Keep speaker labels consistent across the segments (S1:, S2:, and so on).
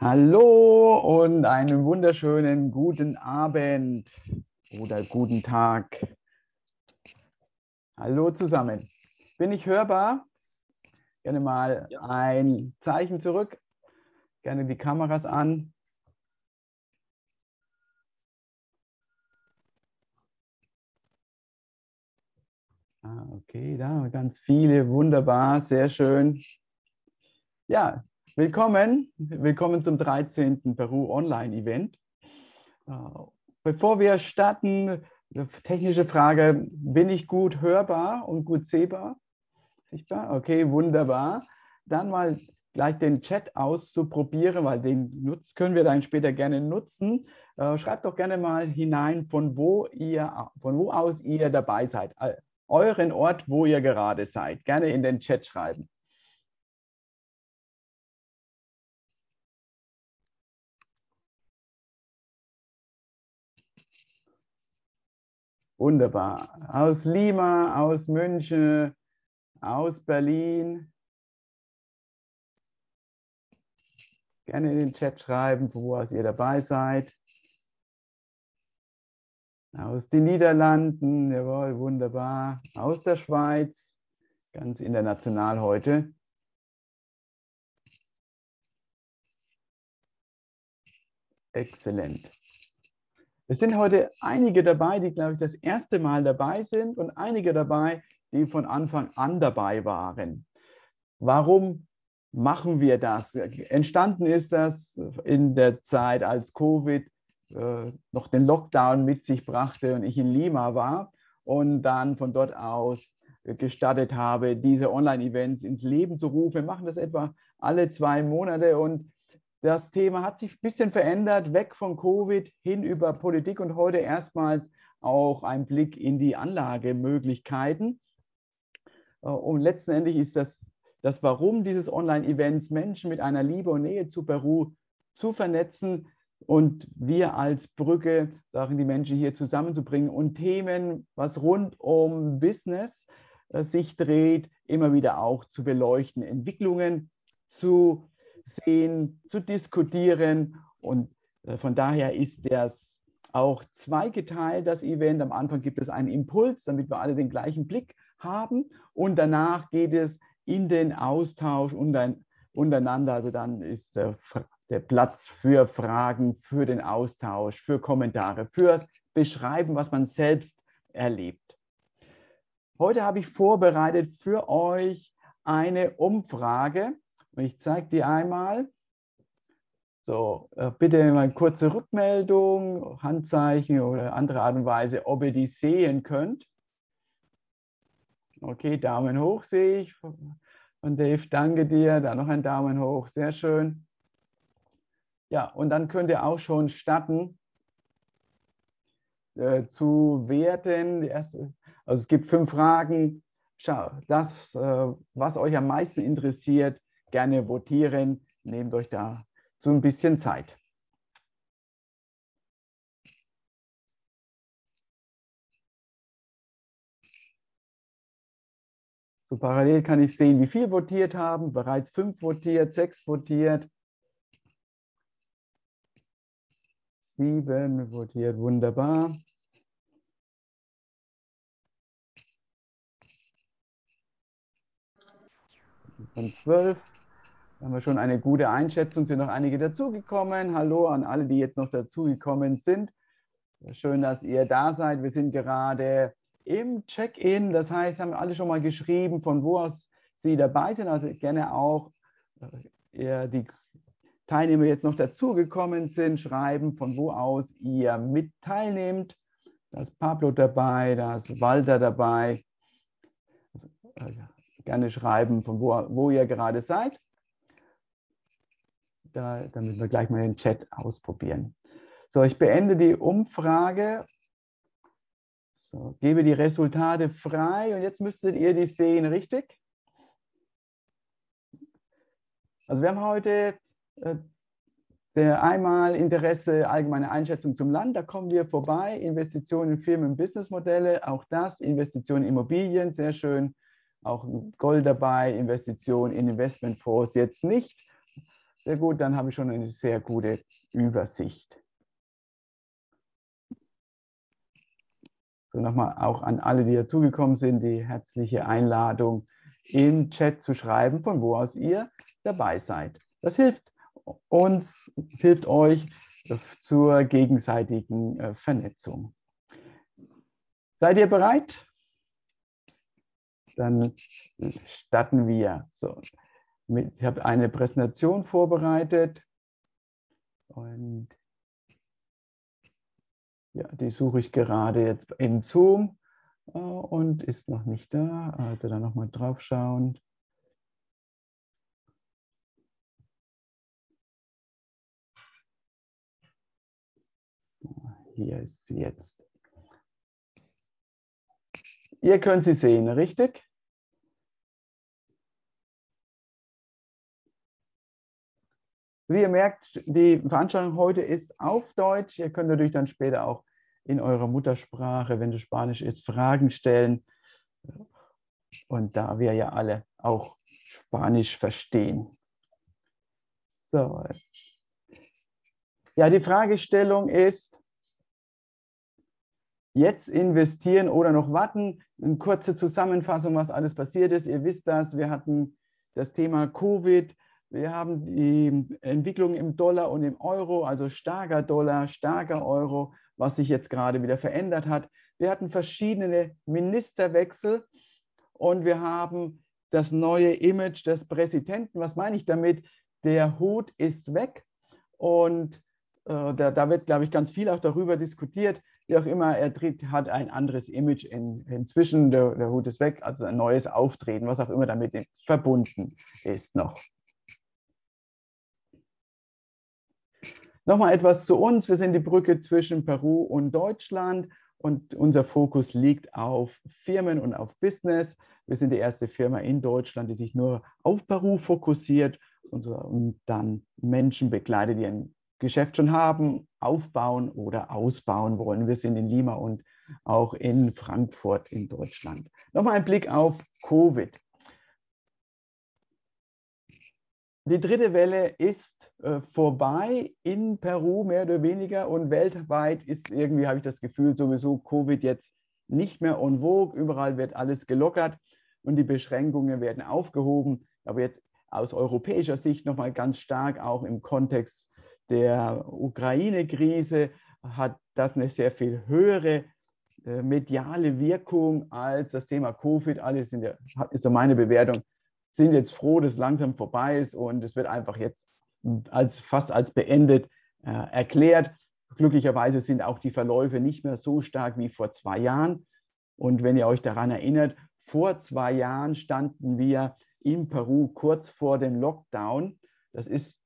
S1: Hallo und einen wunderschönen guten Abend oder guten Tag. Hallo zusammen. Bin ich hörbar? Gerne mal ja. ein Zeichen zurück. Gerne die Kameras an. Ah, okay, da haben ganz viele. Wunderbar, sehr schön. Ja, Willkommen, willkommen zum 13. Peru Online Event. Äh, bevor wir starten, technische Frage, bin ich gut hörbar und gut sehbar? Sichtbar? Okay, wunderbar. Dann mal gleich den Chat auszuprobieren, weil den nutz, können wir dann später gerne nutzen. Äh, schreibt doch gerne mal hinein, von wo ihr, von wo aus ihr dabei seid. Euren Ort, wo ihr gerade seid. Gerne in den Chat schreiben. Wunderbar. Aus Lima, aus München, aus Berlin. Gerne in den Chat schreiben, wo aus ihr dabei seid. Aus den Niederlanden, jawohl, wunderbar. Aus der Schweiz, ganz international heute. Exzellent. Es sind heute einige dabei, die, glaube ich, das erste Mal dabei sind und einige dabei, die von Anfang an dabei waren. Warum machen wir das? Entstanden ist das in der Zeit, als Covid äh, noch den Lockdown mit sich brachte und ich in Lima war und dann von dort aus gestartet habe, diese Online-Events ins Leben zu rufen. Wir machen das etwa alle zwei Monate und das Thema hat sich ein bisschen verändert, weg von Covid hin über Politik und heute erstmals auch ein Blick in die Anlagemöglichkeiten. Äh, und letztendlich ist das das Warum dieses Online-Events, Menschen mit einer Liebe und Nähe zu Peru zu vernetzen und wir als Brücke, sagen die Menschen hier zusammenzubringen und Themen, was rund um Business äh, sich dreht, immer wieder auch zu beleuchten, Entwicklungen zu sehen, zu diskutieren. Und äh, von daher ist das auch zweigeteilt, das Event. Am Anfang gibt es einen Impuls, damit wir alle den gleichen Blick haben. Und danach geht es in den Austausch untereinander. Also dann ist der, Platz für Fragen, für den Austausch, für Kommentare, fürs Beschreiben, was man selbst erlebt. Heute habe ich vorbereitet für euch eine Umfrage. Und ich zeige die einmal. So, äh, bitte mal eine kurze Rückmeldung, Handzeichen oder andere Art und Weise, ob ihr die sehen könnt. Okay, Daumen hoch sehe ich. Von Dave, danke dir. Da noch ein Daumen hoch, sehr schön. Ja, und dann könnt ihr auch schon starten äh, zu werten. Erste, also es gibt fünf Fragen. Schau, das, äh, was euch am meisten interessiert, gerne votieren. Nehmt euch da so ein bisschen Zeit. So parallel kann ich sehen, wie viel votiert haben. Bereits fünf votiert, sechs votiert. Sieben votiert, wunderbar. Von zwölf haben wir schon eine gute Einschätzung, sind noch einige dazugekommen. Hallo an alle, die jetzt noch dazugekommen sind. Schön, dass ihr da seid. Wir sind gerade im Check-in. Das heißt, haben alle schon mal geschrieben, von wo aus Sie dabei sind. Also gerne auch äh, die Teilnehmer jetzt noch dazugekommen sind, schreiben, von wo aus ihr mit teilnehmt. Da ist Pablo dabei, da ist Walter dabei. Also, äh, gerne schreiben, von wo, wo ihr gerade seid da, damit wir gleich mal den Chat ausprobieren. So, ich beende die Umfrage. So, gebe die Resultate frei. Und jetzt müsstet ihr die sehen, richtig? Also wir haben heute äh, einmal Interesse, allgemeine Einschätzung zum Land, da kommen wir vorbei, Investitionen in Firmen, Businessmodelle, auch das, Investitionen in Immobilien, sehr schön, auch Gold dabei, Investitionen in Investmentfonds jetzt nicht Sehr gut, dann habe ich schon eine sehr gute Übersicht. So nochmal auch an alle, die dazugekommen sind, die herzliche Einladung, im Chat zu schreiben, von wo aus ihr dabei seid. Das hilft uns, hilft euch zur gegenseitigen äh, Vernetzung. Seid ihr bereit? Dann starten wir. So, ich habe eine Präsentation vorbereitet und ja, die suche ich gerade jetzt in Zoom äh, und ist noch nicht da. Also da nochmal drauf schauen. Hier ist sie jetzt. Ihr könnt sie sehen, richtig? Wie ihr merkt, die Veranstaltung heute ist auf Deutsch. Ihr könnt natürlich dann später auch in eurer Muttersprache, wenn es Spanisch ist, Fragen stellen. Und da wir ja alle auch Spanisch verstehen. So. Ja, die Fragestellung ist, jetzt investieren oder noch warten. Eine kurze Zusammenfassung, was alles passiert ist. Ihr wisst das, wir hatten das Thema Covid, wir haben die Entwicklung im Dollar und im Euro, also starker Dollar, starker Euro, was sich jetzt gerade wieder verändert hat. Wir hatten verschiedene Ministerwechsel und wir haben das neue Image des Präsidenten. Was meine ich damit? Der Hut ist weg und äh, da, da, wird, glaube ich, ganz viel auch darüber diskutiert. Wie auch immer, er tritt, hat ein anderes Image in, inzwischen. Der, der Hut ist weg, also ein neues Auftreten, was auch immer damit verbunden ist noch. Nochmal etwas zu uns. Wir sind die Brücke zwischen Peru und Deutschland und unser Fokus liegt auf Firmen und auf Business. Wir sind die erste Firma in Deutschland, die sich nur auf Peru fokussiert und dann Menschen begleitet, die ein Geschäft schon haben, aufbauen oder ausbauen wollen. Wir sind in Lima und auch in Frankfurt in Deutschland. Nochmal ein Blick auf Covid. Die dritte Welle ist vorbei in Peru mehr oder weniger und weltweit ist irgendwie, habe ich das Gefühl, sowieso Covid jetzt nicht mehr en vogue. Überall wird alles gelockert und die Beschränkungen werden aufgehoben. Aber jetzt aus europäischer Sicht nochmal ganz stark auch im Kontext der Ukraine-Krise hat das eine sehr viel höhere äh, mediale Wirkung als das Thema Covid. Alle sind ja, ist so meine Bewertung, sind jetzt froh, dass es langsam vorbei ist und es wird einfach jetzt als, fast als beendet äh, erklärt. Glücklicherweise sind auch die Verläufe nicht mehr so stark wie vor zwei Jahren. Und wenn ihr euch daran erinnert, vor zwei Jahren standen wir in Peru kurz vor dem Lockdown. Das ist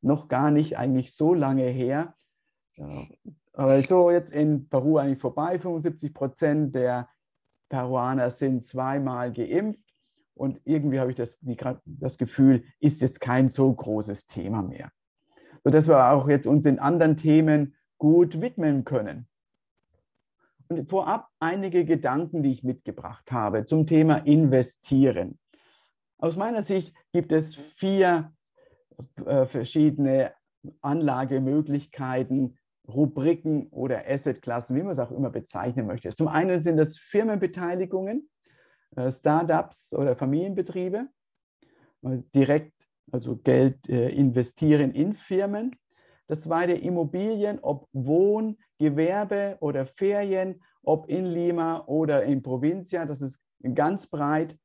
S1: noch gar nicht eigentlich so lange her. Aber so jetzt in Peru eigentlich vorbei. 75 Prozent der Peruaner sind zweimal geimpft. Und irgendwie habe ich das, das Gefühl, ist jetzt kein so großes Thema mehr. Sodass wir auch jetzt uns den anderen Themen gut widmen können. Und vorab einige Gedanken, die ich mitgebracht habe zum Thema Investieren. Aus meiner Sicht gibt es vier äh, verschiedene Anlagemöglichkeiten, Rubriken oder Assetklassen, wie man es auch immer bezeichnen möchte. Zum einen sind das Firmenbeteiligungen, Startups oder Familienbetriebe, direkt also Geld äh, investieren in Firmen. Das zweite Immobilien, ob Wohn, Gewerbe oder Ferien, ob in Lima oder in Provincia, das ist ganz breit.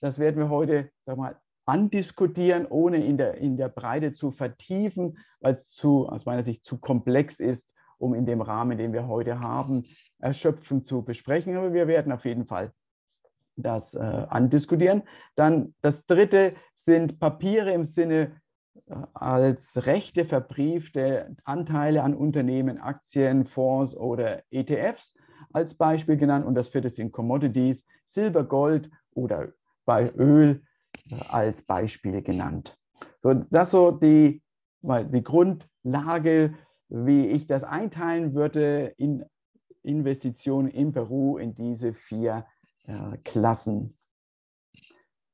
S1: Das werden wir heute sag mal, andiskutieren, ohne in der, in der Breite zu vertiefen, weil es zu, aus meiner Sicht zu komplex ist, um in dem Rahmen, den wir heute haben, erschöpfend zu besprechen. Aber wir werden auf jeden Fall das äh, andiskutieren. Dann das dritte sind Papiere im Sinne äh, als Rechte verbriefte Anteile an Unternehmen, Aktien, Fonds oder ETFs als Beispiel genannt. Und das vierte sind Commodities, Silber, Gold oder bei Öl äh, als Beispiele genannt. So, das so die, mal die Grundlage, wie ich das einteilen würde in Investitionen in Peru in diese vier äh, Klassen.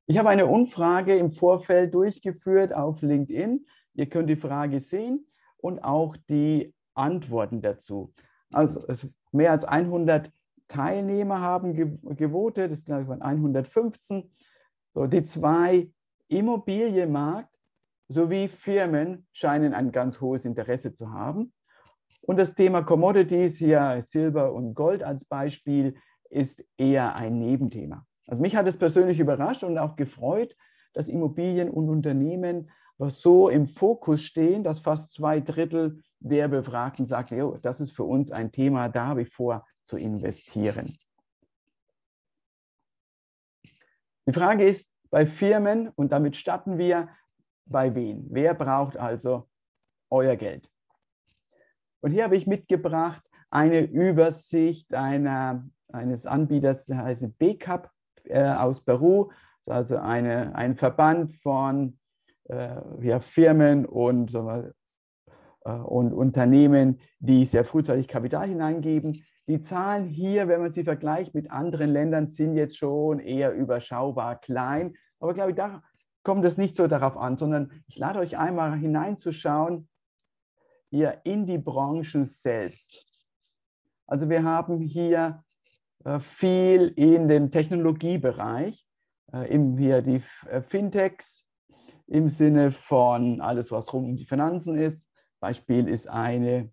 S1: Ich habe eine Umfrage im Vorfeld durchgeführt auf LinkedIn. Ihr könnt die Frage sehen und auch die Antworten dazu. Also mehr als 100 Teilnehmer haben gewotet, das glaube ich waren 115. So, die zwei Immobilienmarkt sowie Firmen scheinen ein ganz hohes Interesse zu haben. Und das Thema Commodities, hier Silber und Gold als Beispiel, ist eher ein Nebenthema. Also mich hat es persönlich überrascht und auch gefreut, dass Immobilien und Unternehmen so im Fokus stehen, dass fast zwei Drittel der Befragten sagen, jo, das ist für uns ein Thema, da habe ich vor zu investieren. Die Frage ist bei Firmen, und damit starten wir, bei wem? Wer braucht also euer Geld? Und hier habe ich mitgebracht eine Übersicht einer, eines Anbieters, der heißt BCAP äh, aus Peru. Das ist also eine, ein Verband von äh, ja, Firmen und, äh, und Unternehmen, die sehr frühzeitig Kapital hineingeben. Die Zahlen hier, wenn man sie vergleicht mit anderen Ländern, sind jetzt schon eher überschaubar klein. Aber glaube ich, da kommt es nicht so darauf an, sondern ich lade euch einmal hineinzuschauen, hier in die Branchen selbst. Also wir haben hier viel in dem Technologiebereich, äh, im, hier die äh, Fintechs im Sinne von alles, was rund um die Finanzen ist. Beispiel ist eine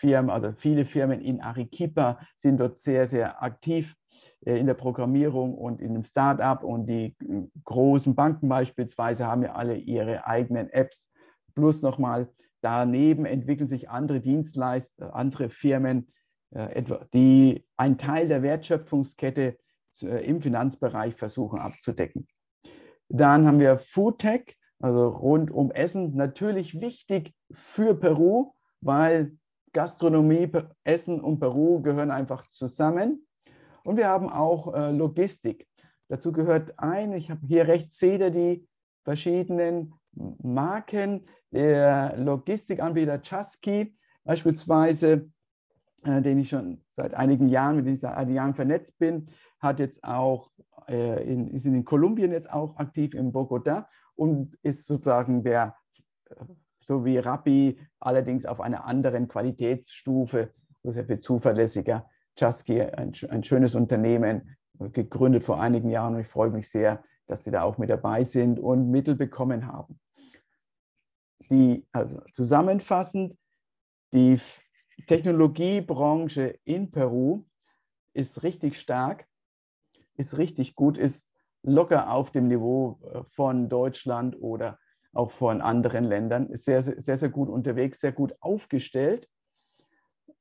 S1: Firma, oder viele Firmen in Arequipa sind dort sehr, sehr aktiv in der Programmierung und in dem Startup und die großen Banken beispielsweise haben ja alle ihre eigenen Apps. Plus nochmal Daneben entwickeln sich andere Dienstleister, andere Firmen, äh, die einen Teil der Wertschöpfungskette äh, im Finanzbereich versuchen abzudecken. Dann haben wir Foodtech, also rund um Essen, natürlich wichtig für Peru, weil Gastronomie, Essen und Peru gehören einfach zusammen. Und wir haben auch äh, Logistik. Dazu gehört ein, ich habe hier rechts, seht ihr die verschiedenen Marken, der Logistikanbieter Chasky beispielsweise, äh, den ich schon seit einigen Jahren, mit dem ich seit einigen Jahren vernetzt bin, hat jetzt auch äh, in, ist in Kolumbien jetzt auch aktiv in Bogota und ist sozusagen der, äh, so wie Rappi, allerdings auf einer anderen Qualitätsstufe, sehr viel zuverlässiger. Chasky, ein, ein schönes Unternehmen, gegründet vor einigen Jahren und ich freue mich sehr, dass Sie da auch mit dabei sind und Mittel bekommen haben die, also zusammenfassend, die Technologiebranche in Peru ist richtig stark, ist richtig gut, ist locker auf dem Niveau äh, von Deutschland oder auch von anderen Ländern, ist sehr, sehr, sehr gut unterwegs, sehr gut aufgestellt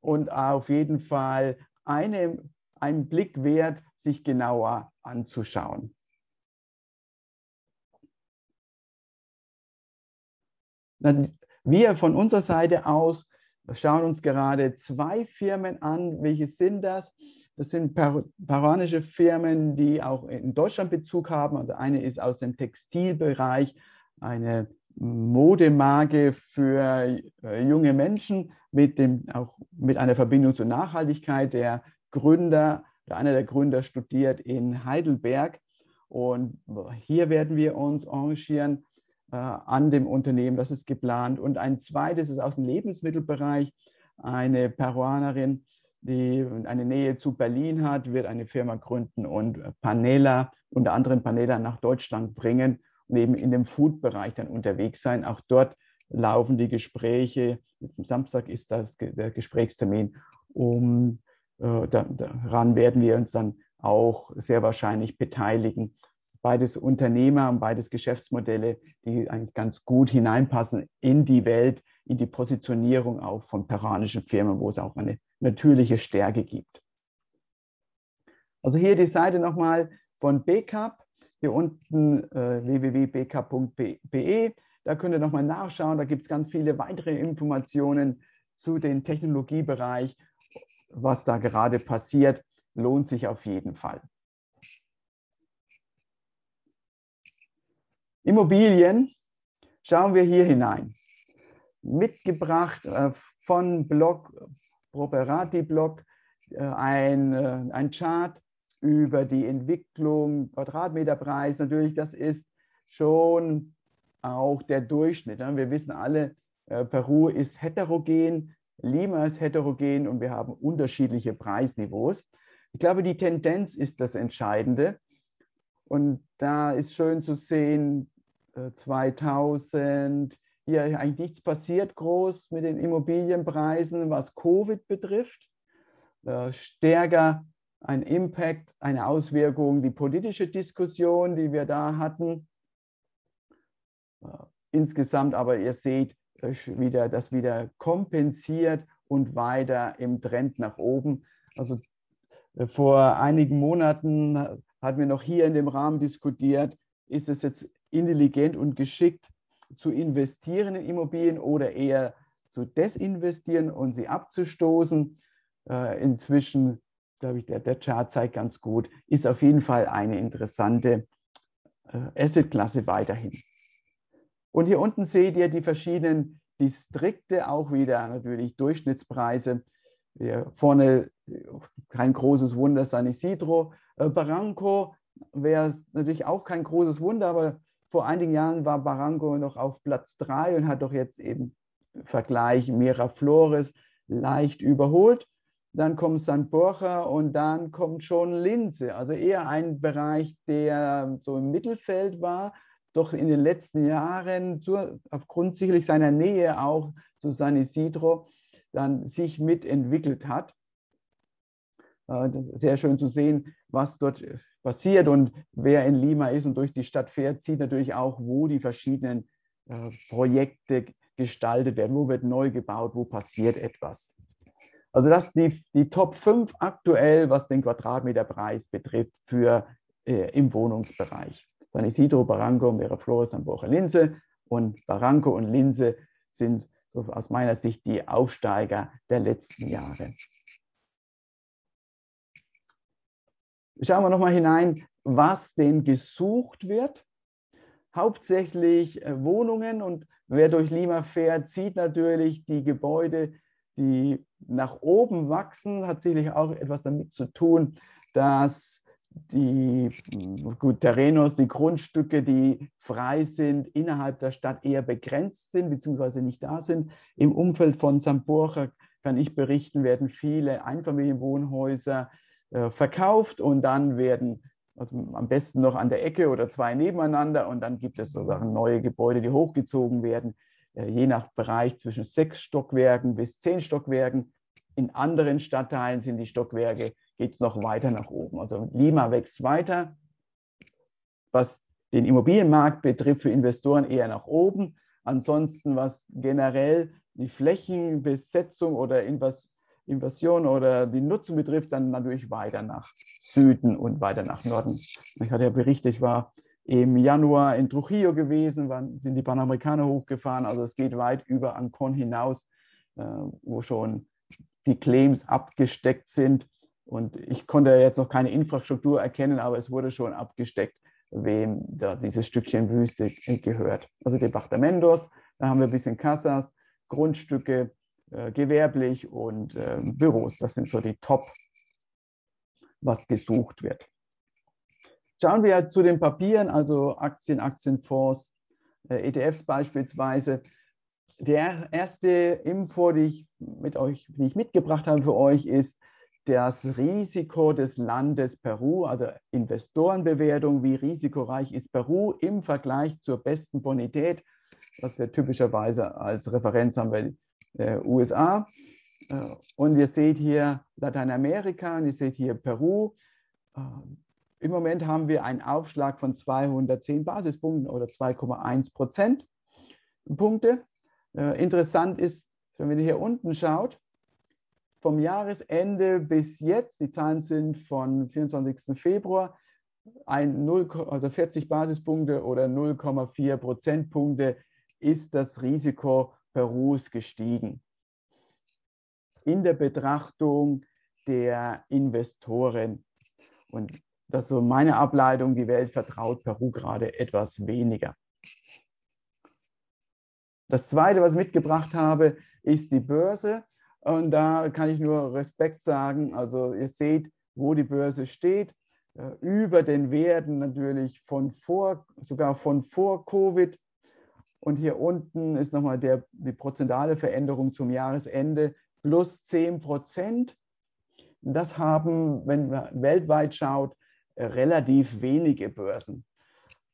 S1: und auf jeden Fall eine, einen Blick wert, sich genauer anzuschauen. Wir von unserer Seite aus schauen uns gerade zwei Firmen an. Welche sind das? Das sind peruanische Firmen, die auch in Deutschland Bezug haben. Also eine ist aus dem Textilbereich, eine Modemarke für äh, junge Menschen mit, dem, auch mit einer Verbindung zur Nachhaltigkeit. Der Gründer, einer der Gründer studiert in Heidelberg. Und hier werden wir uns engagieren an dem Unternehmen, das ist geplant. Und ein zweites ist aus dem Lebensmittelbereich. Eine Peruanerin, die eine Nähe zu Berlin hat, wird eine Firma gründen und Panela, unter anderem Panela nach Deutschland bringen und eben in dem Food-Bereich dann unterwegs sein. Auch dort laufen die Gespräche. Jetzt am Samstag ist das der Gesprächstermin. Um, äh, daran werden wir uns dann auch sehr wahrscheinlich beteiligen beides Unternehmer und beides Geschäftsmodelle, die eigentlich ganz gut hineinpassen in die Welt, in die Positionierung auch von peruanischen Firmen, wo es auch eine natürliche Stärke gibt. Also hier die Seite nochmal von BCAP, hier unten äh, www.bcap.de. Da könnt ihr nochmal nachschauen, da gibt es ganz viele weitere Informationen zu dem Technologiebereich, was da gerade passiert, lohnt sich auf jeden Fall. Immobilien, schauen wir hier hinein. Mitgebracht äh, von Blog, Properati-Blog, äh, ein, äh, ein Chart über die Entwicklung, Quadratmeterpreis. Natürlich, das ist schon auch der Durchschnitt. Wir wissen alle, Peru ist heterogen, Lima ist heterogen und wir haben unterschiedliche Preisniveaus. Ich glaube, die Tendenz ist das Entscheidende. Und da ist schön zu sehen, 2000, äh, hier eigentlich nichts passiert groß mit den Immobilienpreisen, was Covid betrifft. Äh, stärker ein Impact, eine Auswirkung, die politische Diskussion, die wir da hatten. Äh, insgesamt aber, ihr seht, wieder, das wieder kompensiert und weiter im Trend nach oben. Also vor einigen Monaten hatten wir noch hier in dem Rahmen diskutiert, ist es jetzt intelligent und geschickt zu investieren in Immobilien oder eher zu desinvestieren und sie abzustoßen. Äh, inzwischen, glaube ich, der, der Chart zeigt ganz gut, ist auf jeden Fall eine interessante äh, Assetklasse weiterhin. Und hier unten seht ihr die verschiedenen Distrikte, auch wieder natürlich Durchschnittspreise. Hier vorne kein großes Wunder, San Isidro. Äh, Barranco wäre natürlich auch kein großes Wunder, aber vor einigen Jahren war Barranco noch auf Platz 3 und hat doch jetzt eben Vergleich Miraflores leicht überholt. Dann kommt San Borja und dann kommt schon Linze, also eher ein Bereich, der so im Mittelfeld war, doch in den letzten Jahren zu, aufgrund sicherlich seiner Nähe auch zu San Isidro dann sich mitentwickelt hat. Äh, sehr schön zu sehen, was dort passiert und wer in Lima ist und durch die Stadt fährt, sieht natürlich auch, wo die verschiedenen äh, Projekte gestaltet werden, wo wird neu gebaut, wo passiert etwas. Also das sind die, die Top 5 aktuell, was den Quadratmeterpreis betrifft für äh, im Wohnungsbereich. San Isidro, Barranco, Miraflores, San Borja, Linse und Barranco und Linse sind so aus meiner Sicht die Aufsteiger der letzten Jahre. Schauen wir nochmal hinein, was denn gesucht wird. Hauptsächlich äh, Wohnungen und wer durch Lima fährt, sieht natürlich die Gebäude, die nach oben wachsen, hat sicherlich auch etwas damit zu tun, dass die gut, Terrenos, die Grundstücke, die frei sind, innerhalb der Stadt eher begrenzt sind, beziehungsweise nicht da sind. Im Umfeld von Zamborja kann ich berichten, werden viele Einfamilienwohnhäuser äh, verkauft und dann werden also am besten noch an der Ecke oder zwei nebeneinander und dann gibt es sozusagen neue Gebäude, die hochgezogen werden, äh, je nach Bereich zwischen sechs Stockwerken bis zehn Stockwerken. In anderen Stadtteilen sind die Stockwerke geht es noch weiter nach oben. Also Lima wächst weiter. Was den Immobilienmarkt betrifft, für Investoren eher nach oben. Ansonsten, was generell die Flächenbesetzung oder Invasion oder die Nutzung betrifft, dann natürlich weiter nach Süden und weiter nach Norden. Ich hatte ja berichtet, ich war im Januar in Trujillo gewesen, waren, sind die Panamerikaner hochgefahren. Also es geht weit über Ancon hinaus, äh, wo schon die Claims abgesteckt sind. Und ich konnte jetzt noch keine Infrastruktur erkennen, aber es wurde schon abgesteckt, wem da dieses Stückchen Wüste gehört. Also Departamentos, da haben wir ein bisschen Casas, Grundstücke, äh, gewerblich und äh, Büros. Das sind so die Top, was gesucht wird. Schauen wir zu den Papieren, also Aktien, Aktienfonds, äh, ETFs beispielsweise. Der erste Info, die ich, mit euch, die ich mitgebracht habe für euch, ist das Risiko des Landes Peru, also Investorenbewertung, wie risikoreich ist Peru im Vergleich zur besten Bonität, was wir typischerweise als Referenz haben bei äh, USA. Äh, und ihr seht hier Lateinamerika und ihr seht hier Peru. Äh, Im Moment haben wir einen Aufschlag von 210 Basispunkten oder 2,1 Prozentpunkte. Äh, interessant ist, wenn ihr hier unten schaut, vom Jahresende bis jetzt, die Zahlen sind von 24. Februar, ein 0, also 40 Basispunkte oder 0,4 Prozentpunkte ist das Risiko Perus gestiegen. In der Betrachtung der Investoren. Und das ist so meine Ableitung, die Welt vertraut Peru gerade etwas weniger. Das Zweite, was ich mitgebracht habe, ist die Börse. Und da kann ich nur Respekt sagen. Also ihr seht, wo die Börse steht, äh, über den Werten natürlich von vor, sogar von vor Covid. Und hier unten ist nochmal der, die prozentuale Veränderung zum Jahresende plus 10 Prozent. Das haben, wenn man weltweit schaut, relativ wenige Börsen.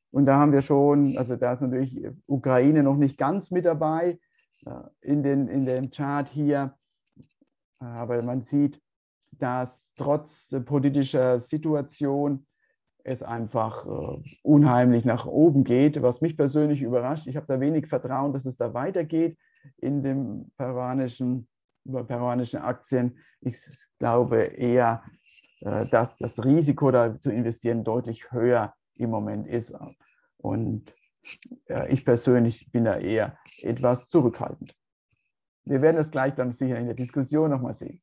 S1: Und da haben wir schon, also da ist natürlich Ukraine noch nicht ganz mit dabei äh, in, den, in dem Chart hier. Aber man sieht, dass trotz politischer Situation es einfach äh, unheimlich nach oben geht, was mich persönlich überrascht. Ich habe da wenig Vertrauen, dass es da weitergeht in den peruanischen, peruanischen Aktien. Ich glaube eher, äh, dass das Risiko da zu investieren deutlich höher im Moment ist. Und äh, ich persönlich bin da eher etwas zurückhaltend. Wir werden das gleich dann sicher in der Diskussion nochmal sehen.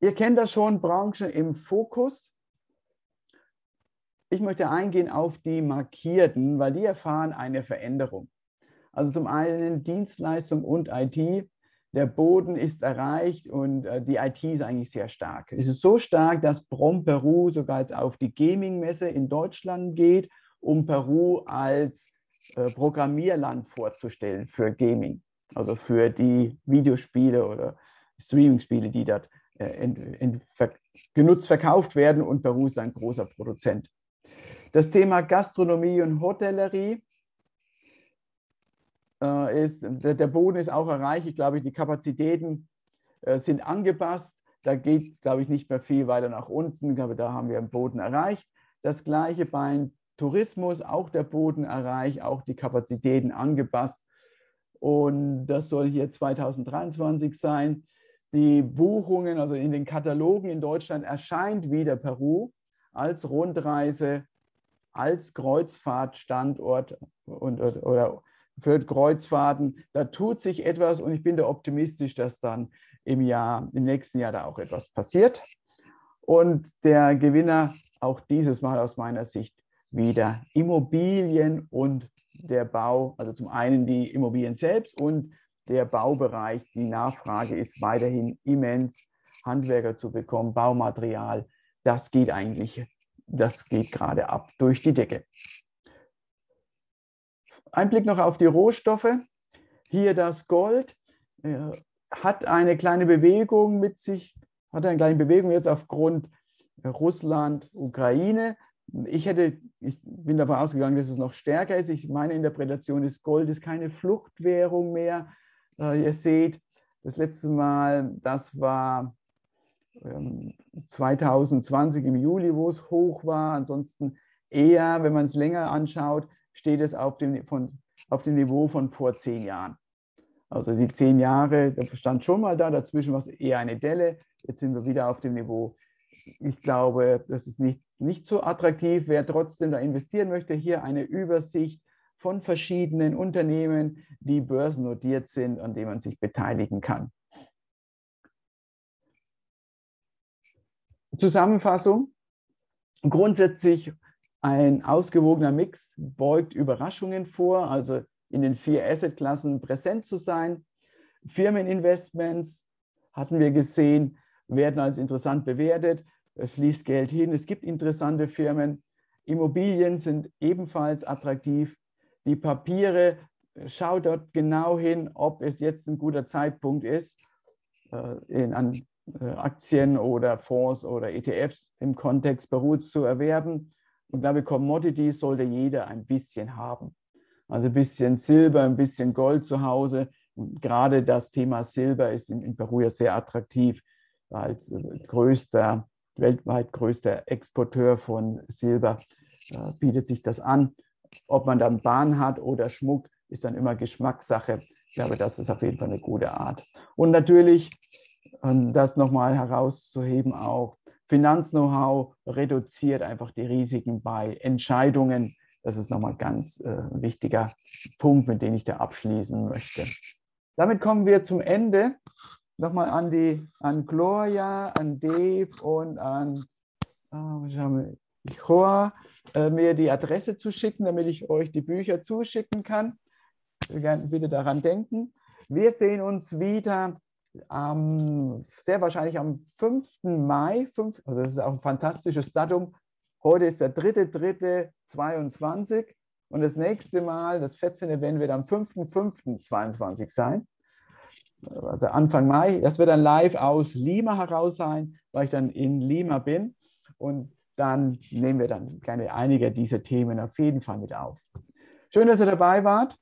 S1: Ihr kennt das schon, Branchen im Fokus. Ich möchte eingehen auf die Markierten, weil die erfahren eine Veränderung. Also zum einen Dienstleistung und IT. Der Boden ist erreicht und äh, die IT ist eigentlich sehr stark. Es ist so stark, dass Brom Peru sogar jetzt auf die Gaming-Messe in Deutschland geht, um Peru als äh, Programmierland vorzustellen für Gaming, also für die Videospiele oder Streaming-Spiele, die dort äh, genutzt, verkauft werden und Peru ist ein großer Produzent. Das Thema Gastronomie und Hotellerie äh, ist, der, Boden ist auch erreicht. Ich glaube, die Kapazitäten äh, sind angepasst. Da geht, glaube ich, nicht mehr viel weiter nach unten. Ich glaube, da haben wir den Boden erreicht. Das gleiche beim Tourismus, auch der Boden erreicht, auch die Kapazitäten angepasst. Und das soll hier 2023 sein. Die Buchungen, also in den Katalogen in Deutschland erscheint wieder Peru als Rundreise als Kreuzfahrtstandort und, oder für Kreuzfahrten. Da tut sich etwas und ich bin da optimistisch, dass dann im Jahr, im nächsten Jahr da auch etwas passiert. Und der Gewinner auch dieses Mal aus meiner Sicht wieder Immobilien und der Bau, also zum einen die Immobilien selbst und der Baubereich. Die Nachfrage ist weiterhin immens, Handwerker zu bekommen, Baumaterial. Das geht eigentlich das geht gerade ab durch die Decke. Ein Blick noch auf die Rohstoffe. Hier das Gold äh, hat eine kleine Bewegung mit sich, hat eine kleine Bewegung jetzt aufgrund Russland, Ukraine. Ich hätte, ich bin davon ausgegangen, dass es noch stärker ist. Ich, meine Interpretation ist, Gold ist keine Fluchtwährung mehr. Äh, ihr seht, das letzte Mal, das war 2020 ähm, im Juli, wo es hoch war. Ansonsten eher, wenn man es länger anschaut, steht es auf dem, von, auf dem Niveau von vor zehn Jahren. Also die zehn Jahre, da stand schon mal da, dazwischen war es eher eine Delle. Jetzt sind wir wieder auf dem Niveau. Ich glaube, das ist nicht, nicht so attraktiv. Wer trotzdem da investieren möchte, hier eine Übersicht von verschiedenen Unternehmen, die börsennotiert sind, an denen man sich beteiligen kann. Zusammenfassung. Grundsätzlich ein ausgewogener Mix beugt Überraschungen vor, also in den vier Assetklassen präsent zu sein. Firmeninvestments hatten wir gesehen, werden als interessant bewertet. Es fließt Geld hin. Es gibt interessante Firmen. Immobilien sind ebenfalls attraktiv. Die Papiere, schaut dort genau hin, ob es jetzt ein guter Zeitpunkt ist, äh, in, an Aktien oder Fonds oder ETFs im Kontext Peru zu erwerben. Und glaube, Commodities sollte jeder ein bisschen haben. Also ein bisschen Silber, ein bisschen Gold zu Hause. Und gerade das Thema Silber ist in, in Peru ja sehr attraktiv als äh, größter, weltweit größter Exporteur von Silber äh, bietet sich das an. Ob man dann Bahn hat oder Schmuck, ist dann immer Geschmackssache. Ich glaube, das ist auf jeden Fall eine gute Art. Und natürlich das nochmal herauszuheben auch. Finanz-Know-how reduziert einfach die Risiken bei Entscheidungen. Das ist nochmal ein ganz äh, wichtiger Punkt, mit dem ich da abschließen möchte. Damit kommen wir zum Ende. Nochmal an die an Gloria, an Dave und an äh, Joa, äh, mir die Adresse zu schicken, damit ich euch die Bücher zuschicken kann. Bitte daran denken. Wir sehen uns wieder ähm, sehr wahrscheinlich am 5. Mai, 5, also das ist auch ein fantastisches Datum. Heute ist der 3.3.22 Und das nächste Mal, das 14. Event wird am 5.5.22 sein. Also Anfang Mai. Das wird dann live aus Lima heraus sein, weil ich dann in Lima bin. Und dann nehmen wir dann gerne einige dieser Themen auf jeden Fall mit auf. Schön, dass ihr dabei wart.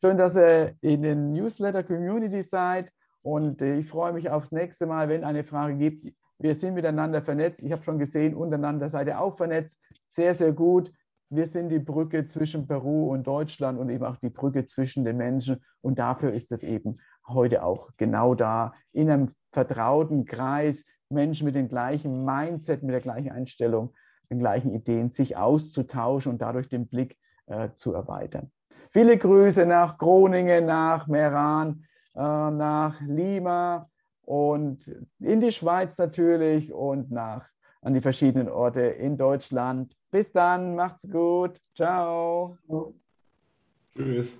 S1: Schön, dass ihr in den Newsletter Community seid. Und ich freue mich aufs nächste Mal, wenn eine Frage gibt. Wir sind miteinander vernetzt. Ich habe schon gesehen, untereinander seid ihr auch vernetzt. Sehr, sehr gut. Wir sind die Brücke zwischen Peru und Deutschland und eben auch die Brücke zwischen den Menschen. Und dafür ist es eben heute auch genau da, in einem vertrauten Kreis, Menschen mit dem gleichen Mindset, mit der gleichen Einstellung, den gleichen Ideen, sich auszutauschen und dadurch den Blick äh, zu erweitern. Viele Grüße nach Groningen, nach Meran, äh, nach Lima und in die Schweiz natürlich und nach an die verschiedenen Orte in Deutschland. Bis dann, macht's gut. Ciao.
S2: Tschüss.